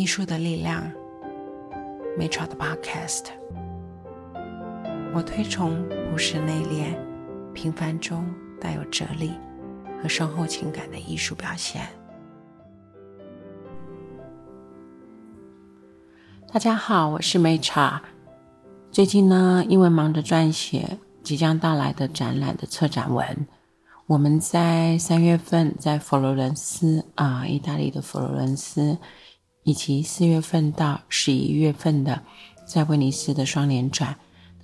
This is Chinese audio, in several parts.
艺术的力量 m a t r a 的 Podcast。我推崇不是内敛、平凡中带有哲理和深厚情感的艺术表现。大家好，我是 m a t r a 最近呢，因为忙着撰写即将到来的展览的策展文。我们在三月份在佛罗伦斯啊，意大利的佛罗伦斯，以及四月份到十一月份的在威尼斯的双年展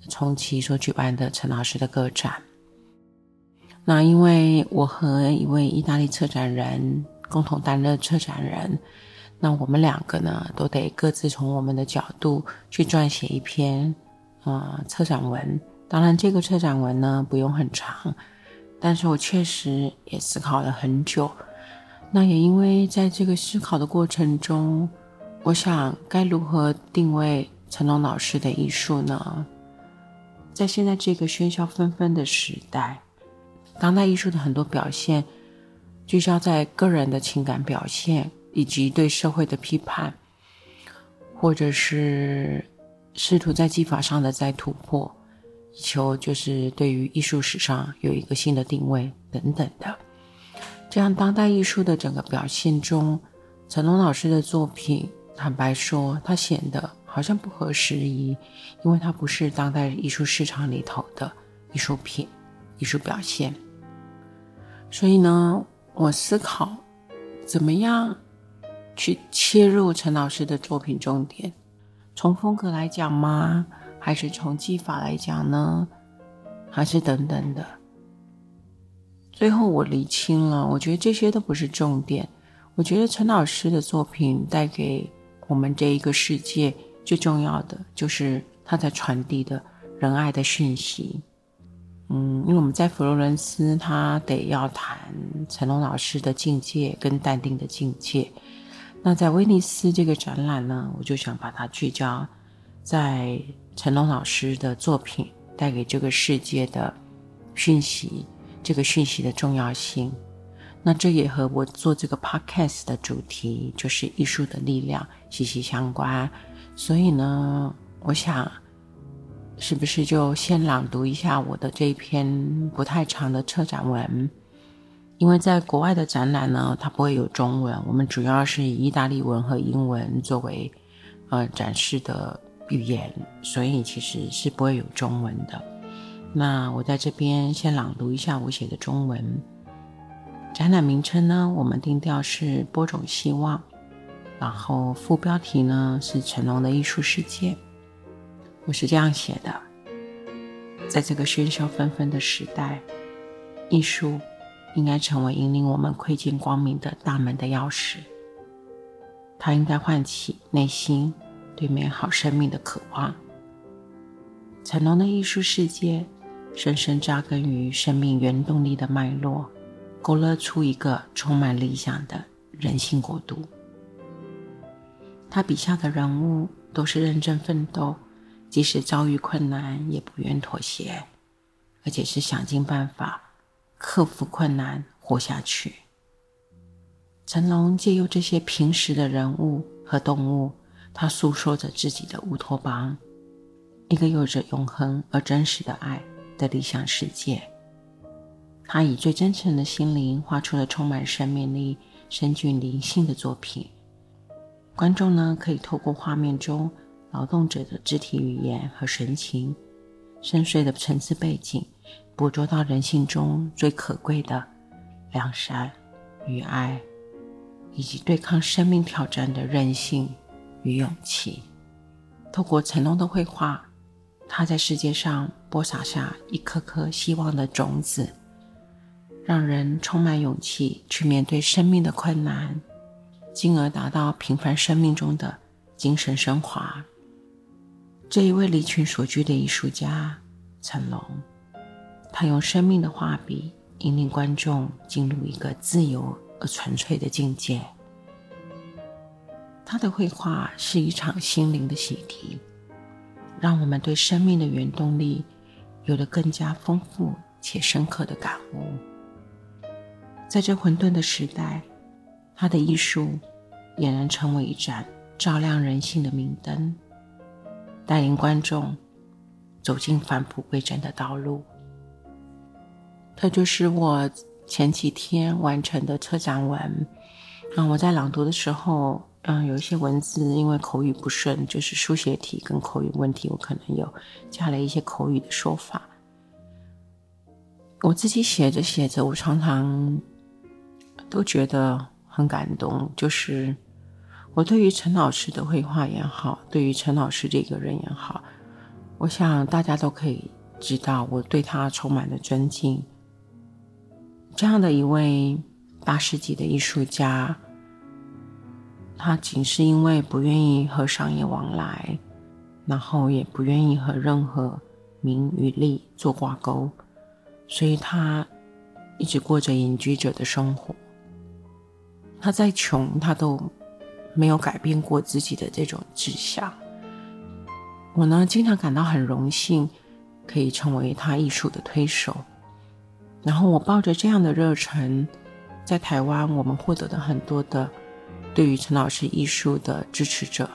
重启所举办的陈老师的个展。那因为我和一位意大利策展人共同担任策展人，那我们两个呢都得各自从我们的角度去撰写一篇啊策展文。当然，这个策展文呢不用很长。但是我确实也思考了很久，那也因为在这个思考的过程中，我想该如何定位成龙老师的艺术呢？在现在这个喧嚣纷纷的时代，当代艺术的很多表现聚焦在个人的情感表现以及对社会的批判，或者是试图在技法上的再突破。以求就是对于艺术史上有一个新的定位等等的，这样当代艺术的整个表现中，成龙老师的作品，坦白说，他显得好像不合时宜，因为他不是当代艺术市场里头的艺术品、艺术表现。所以呢，我思考怎么样去切入陈老师的作品重点，从风格来讲吗？还是从技法来讲呢，还是等等的。最后我理清了，我觉得这些都不是重点。我觉得陈老师的作品带给我们这一个世界最重要的，就是他在传递的仁爱的讯息。嗯，因为我们在佛罗伦斯，他得要谈成龙老师的境界跟淡定的境界。那在威尼斯这个展览呢，我就想把它聚焦在。成龙老师的作品带给这个世界的讯息，这个讯息的重要性，那这也和我做这个 podcast 的主题就是艺术的力量息息相关。所以呢，我想是不是就先朗读一下我的这一篇不太长的车展文？因为在国外的展览呢，它不会有中文，我们主要是以意大利文和英文作为呃展示的。语言，所以其实是不会有中文的。那我在这边先朗读一下我写的中文。展览名称呢，我们定调是播种希望，然后副标题呢是成龙的艺术世界。我是这样写的：在这个喧嚣纷纷的时代，艺术应该成为引领我们窥见光明的大门的钥匙。它应该唤起内心。对美好生命的渴望，成龙的艺术世界深深扎根于生命原动力的脉络，勾勒出一个充满理想的人性国度。他笔下的人物都是认真奋斗，即使遭遇困难也不愿妥协，而且是想尽办法克服困难活下去。成龙借由这些平时的人物和动物。他诉说着自己的乌托邦，一个有着永恒而真实的爱的理想世界。他以最真诚的心灵画出了充满生命力、深具灵性的作品。观众呢，可以透过画面中劳动者的肢体语言和神情、深邃的层次背景，捕捉到人性中最可贵的良善与爱，以及对抗生命挑战的韧性。与勇气，透过成龙的绘画，他在世界上播撒下一颗颗希望的种子，让人充满勇气去面对生命的困难，进而达到平凡生命中的精神升华。这一位离群所居的艺术家成龙，他用生命的画笔引领观众进入一个自由而纯粹的境界。他的绘画是一场心灵的洗涤，让我们对生命的原动力有了更加丰富且深刻的感悟。在这混沌的时代，他的艺术俨然成为一盏照亮人性的明灯，带领观众走进返璞归真的道路。这就是我前几天完成的策展文。嗯，我在朗读的时候，嗯，有一些文字因为口语不顺，就是书写题跟口语问题，我可能有加了一些口语的说法。我自己写着写着，我常常都觉得很感动。就是我对于陈老师的绘画也好，对于陈老师这个人也好，我想大家都可以知道，我对他充满了尊敬。这样的一位大师级的艺术家，他仅是因为不愿意和商业往来，然后也不愿意和任何名与利做挂钩，所以他一直过着隐居者的生活。他再穷，他都没有改变过自己的这种志向。我呢，经常感到很荣幸，可以成为他艺术的推手。然后我抱着这样的热忱，在台湾，我们获得了很多的对于陈老师艺术的支持者。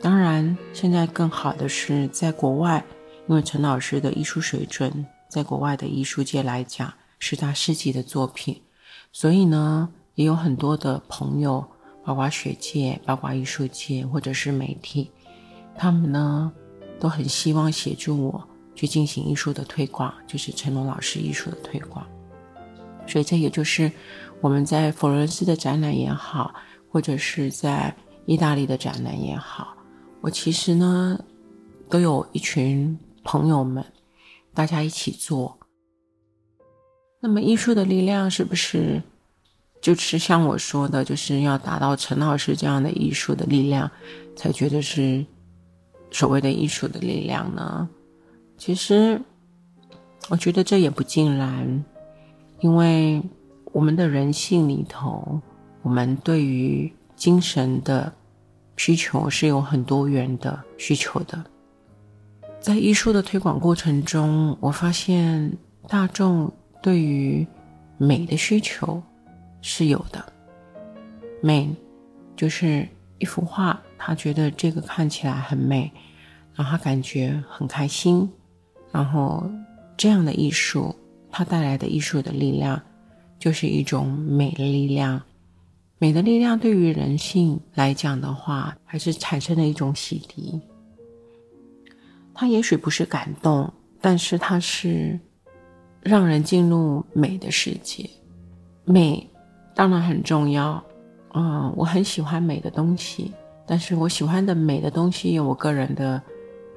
当然，现在更好的是在国外，因为陈老师的艺术水准，在国外的艺术界来讲是大师级的作品，所以呢，也有很多的朋友，包括学界、包括艺术界或者是媒体，他们呢都很希望协助我。去进行艺术的推广，就是陈龙老师艺术的推广。所以这也就是我们在佛罗伦斯的展览也好，或者是在意大利的展览也好，我其实呢都有一群朋友们，大家一起做。那么艺术的力量是不是就是像我说的，就是要达到陈老师这样的艺术的力量，才觉得是所谓的艺术的力量呢？其实，我觉得这也不尽然，因为我们的人性里头，我们对于精神的需求是有很多元的需求的。在艺术的推广过程中，我发现大众对于美的需求是有的。美就是一幅画，他觉得这个看起来很美，让他感觉很开心。然后，这样的艺术，它带来的艺术的力量，就是一种美的力量。美的力量对于人性来讲的话，还是产生了一种洗涤。它也许不是感动，但是它是让人进入美的世界。美当然很重要，嗯，我很喜欢美的东西，但是我喜欢的美的东西有我个人的。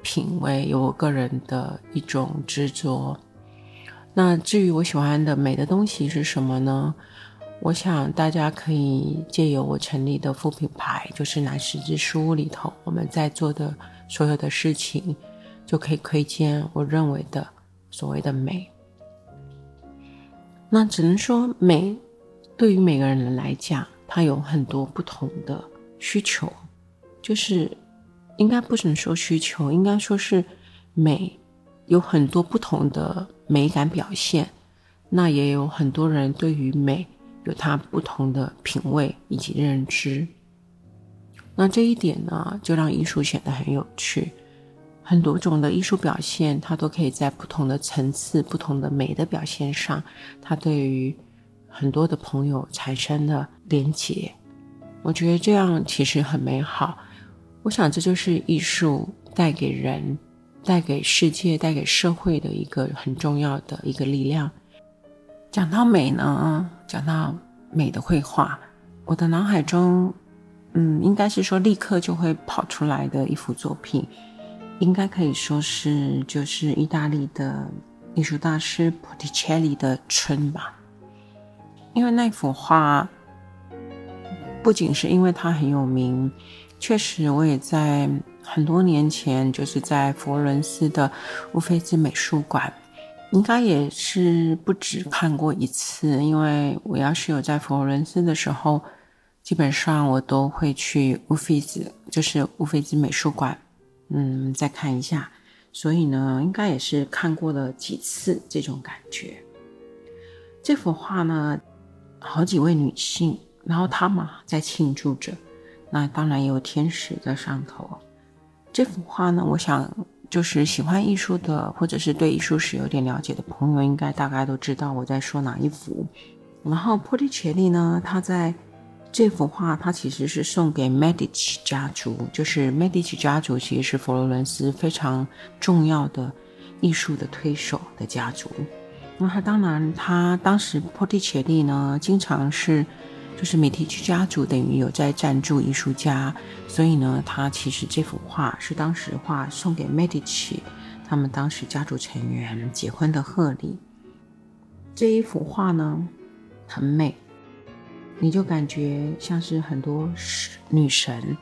品味有我个人的一种执着。那至于我喜欢的美的东西是什么呢？我想大家可以借由我成立的副品牌，就是南十字书屋里头我们在做的所有的事情，就可以窥见我认为的所谓的美。那只能说美对于每个人来讲，它有很多不同的需求，就是。应该不能说需求，应该说是美，有很多不同的美感表现。那也有很多人对于美有他不同的品味以及认知。那这一点呢，就让艺术显得很有趣。很多种的艺术表现，它都可以在不同的层次、不同的美的表现上，它对于很多的朋友产生了连结。我觉得这样其实很美好。我想，这就是艺术带给人、带给世界、带给社会的一个很重要的一个力量。讲到美呢，讲到美的绘画，我的脑海中，嗯，应该是说立刻就会跑出来的一幅作品，应该可以说是就是意大利的艺术大师普提切利的《春》吧。因为那幅画，不仅是因为它很有名。确实，我也在很多年前，就是在佛罗伦斯的乌菲兹美术馆，应该也是不止看过一次。因为我要是有在佛罗伦斯的时候，基本上我都会去乌菲兹，就是乌菲兹美术馆，嗯，再看一下。所以呢，应该也是看过了几次这种感觉。这幅画呢，好几位女性，然后她们在庆祝着。那当然也有天使在上头。这幅画呢，我想就是喜欢艺术的，或者是对艺术史有点了解的朋友，应该大概都知道我在说哪一幅。然后波提切利呢，他在这幅画，他其实是送给 Medici 家族，就是 Medici 家族其实是佛罗伦斯非常重要的艺术的推手的家族。那他当然，他当时波提切利呢，经常是。就是美提奇家族等于有在赞助艺术家，所以呢，他其实这幅画是当时画送给美第奇他们当时家族成员结婚的贺礼。这一幅画呢很美，你就感觉像是很多女神，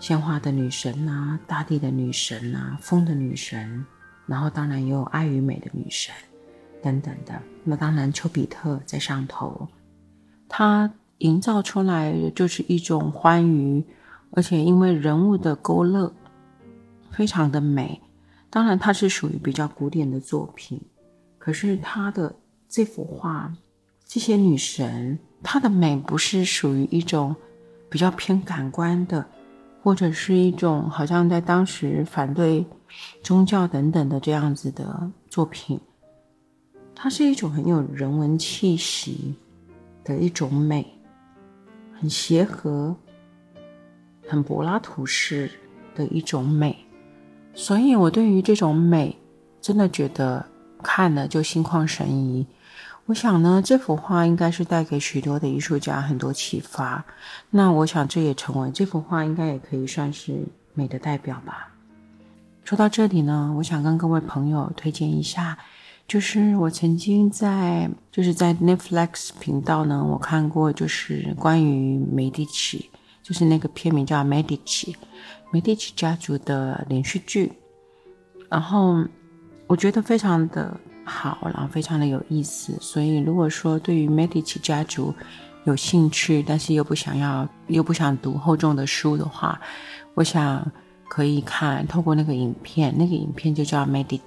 鲜花的女神啊，大地的女神啊，风的女神，然后当然也有爱与美的女神等等的。那当然，丘比特在上头。它营造出来的就是一种欢愉，而且因为人物的勾勒，非常的美。当然，它是属于比较古典的作品，可是它的这幅画，这些女神，她的美不是属于一种比较偏感官的，或者是一种好像在当时反对宗教等等的这样子的作品，它是一种很有人文气息。的一种美，很协和，很柏拉图式的一种美，所以我对于这种美，真的觉得看了就心旷神怡。我想呢，这幅画应该是带给许多的艺术家很多启发。那我想，这也成为这幅画应该也可以算是美的代表吧。说到这里呢，我想跟各位朋友推荐一下。就是我曾经在就是在 Netflix 频道呢，我看过就是关于美第奇，就是那个片名叫《美第奇》，美第奇家族的连续剧，然后我觉得非常的好，然后非常的有意思。所以如果说对于美第奇家族有兴趣，但是又不想要又不想读厚重的书的话，我想可以看透过那个影片，那个影片就叫《Medici》。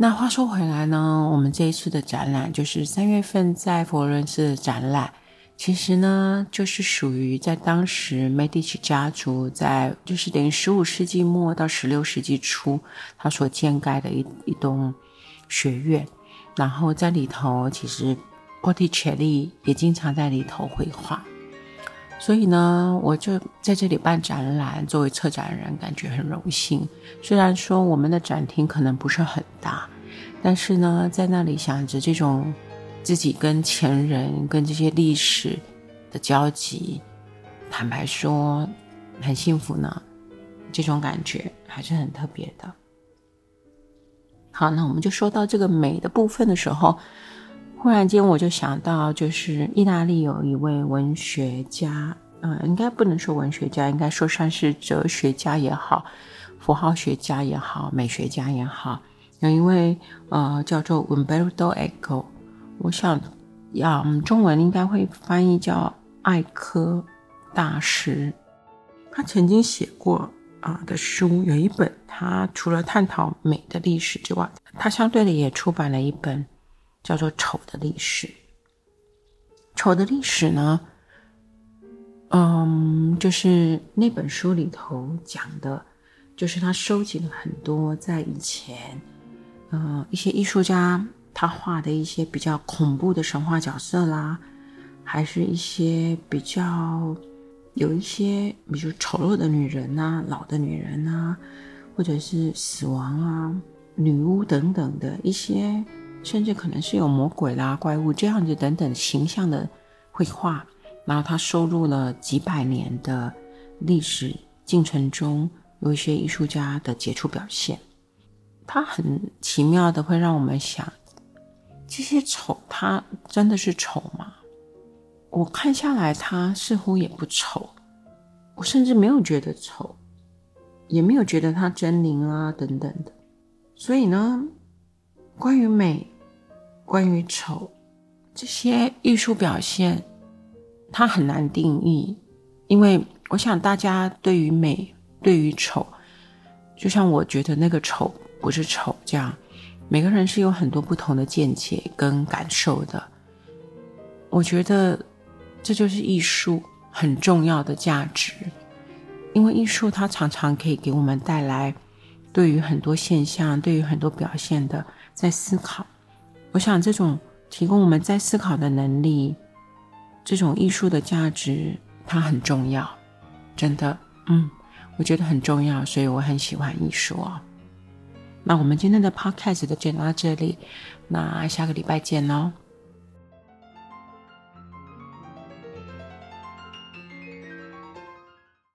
那话说回来呢，我们这一次的展览就是三月份在佛罗伦斯的展览，其实呢就是属于在当时美第奇家族在就是等于十五世纪末到十六世纪初，他所建盖的一一栋学院，然后在里头其实波提切利也经常在里头绘画。所以呢，我就在这里办展览，作为策展人，感觉很荣幸。虽然说我们的展厅可能不是很大，但是呢，在那里想着这种自己跟前人、跟这些历史的交集，坦白说，很幸福呢。这种感觉还是很特别的。好，那我们就说到这个美的部分的时候。忽然间，我就想到，就是意大利有一位文学家，嗯，应该不能说文学家，应该说算是哲学家也好，符号学家也好，美学家也好，有一位呃叫做 Umberto Eco，我想，要中文应该会翻译叫艾科大师。他曾经写过啊的书，有一本，他除了探讨美的历史之外，他相对的也出版了一本。叫做丑的历史。丑的历史呢，嗯，就是那本书里头讲的，就是他收集了很多在以前，呃，一些艺术家他画的一些比较恐怖的神话角色啦，还是一些比较有一些比如丑陋的女人呐、老的女人呐，或者是死亡啊、女巫等等的一些。甚至可能是有魔鬼啦、怪物这样子等等形象的绘画，然后他收录了几百年的历史进程中有一些艺术家的杰出表现。他很奇妙的会让我们想：这些丑，他真的是丑吗？我看下来，他似乎也不丑，我甚至没有觉得丑，也没有觉得他狰狞啊等等的。所以呢？关于美，关于丑，这些艺术表现，它很难定义，因为我想大家对于美，对于丑，就像我觉得那个丑不是丑这样，每个人是有很多不同的见解跟感受的。我觉得这就是艺术，很重要的价值，因为艺术它常常可以给我们带来对于很多现象、对于很多表现的在思考。我想这种提供我们在思考的能力，这种艺术的价值，它很重要，真的，嗯，我觉得很重要，所以我很喜欢艺术哦。那我们今天的 podcast 就讲到这里，那下个礼拜见喽。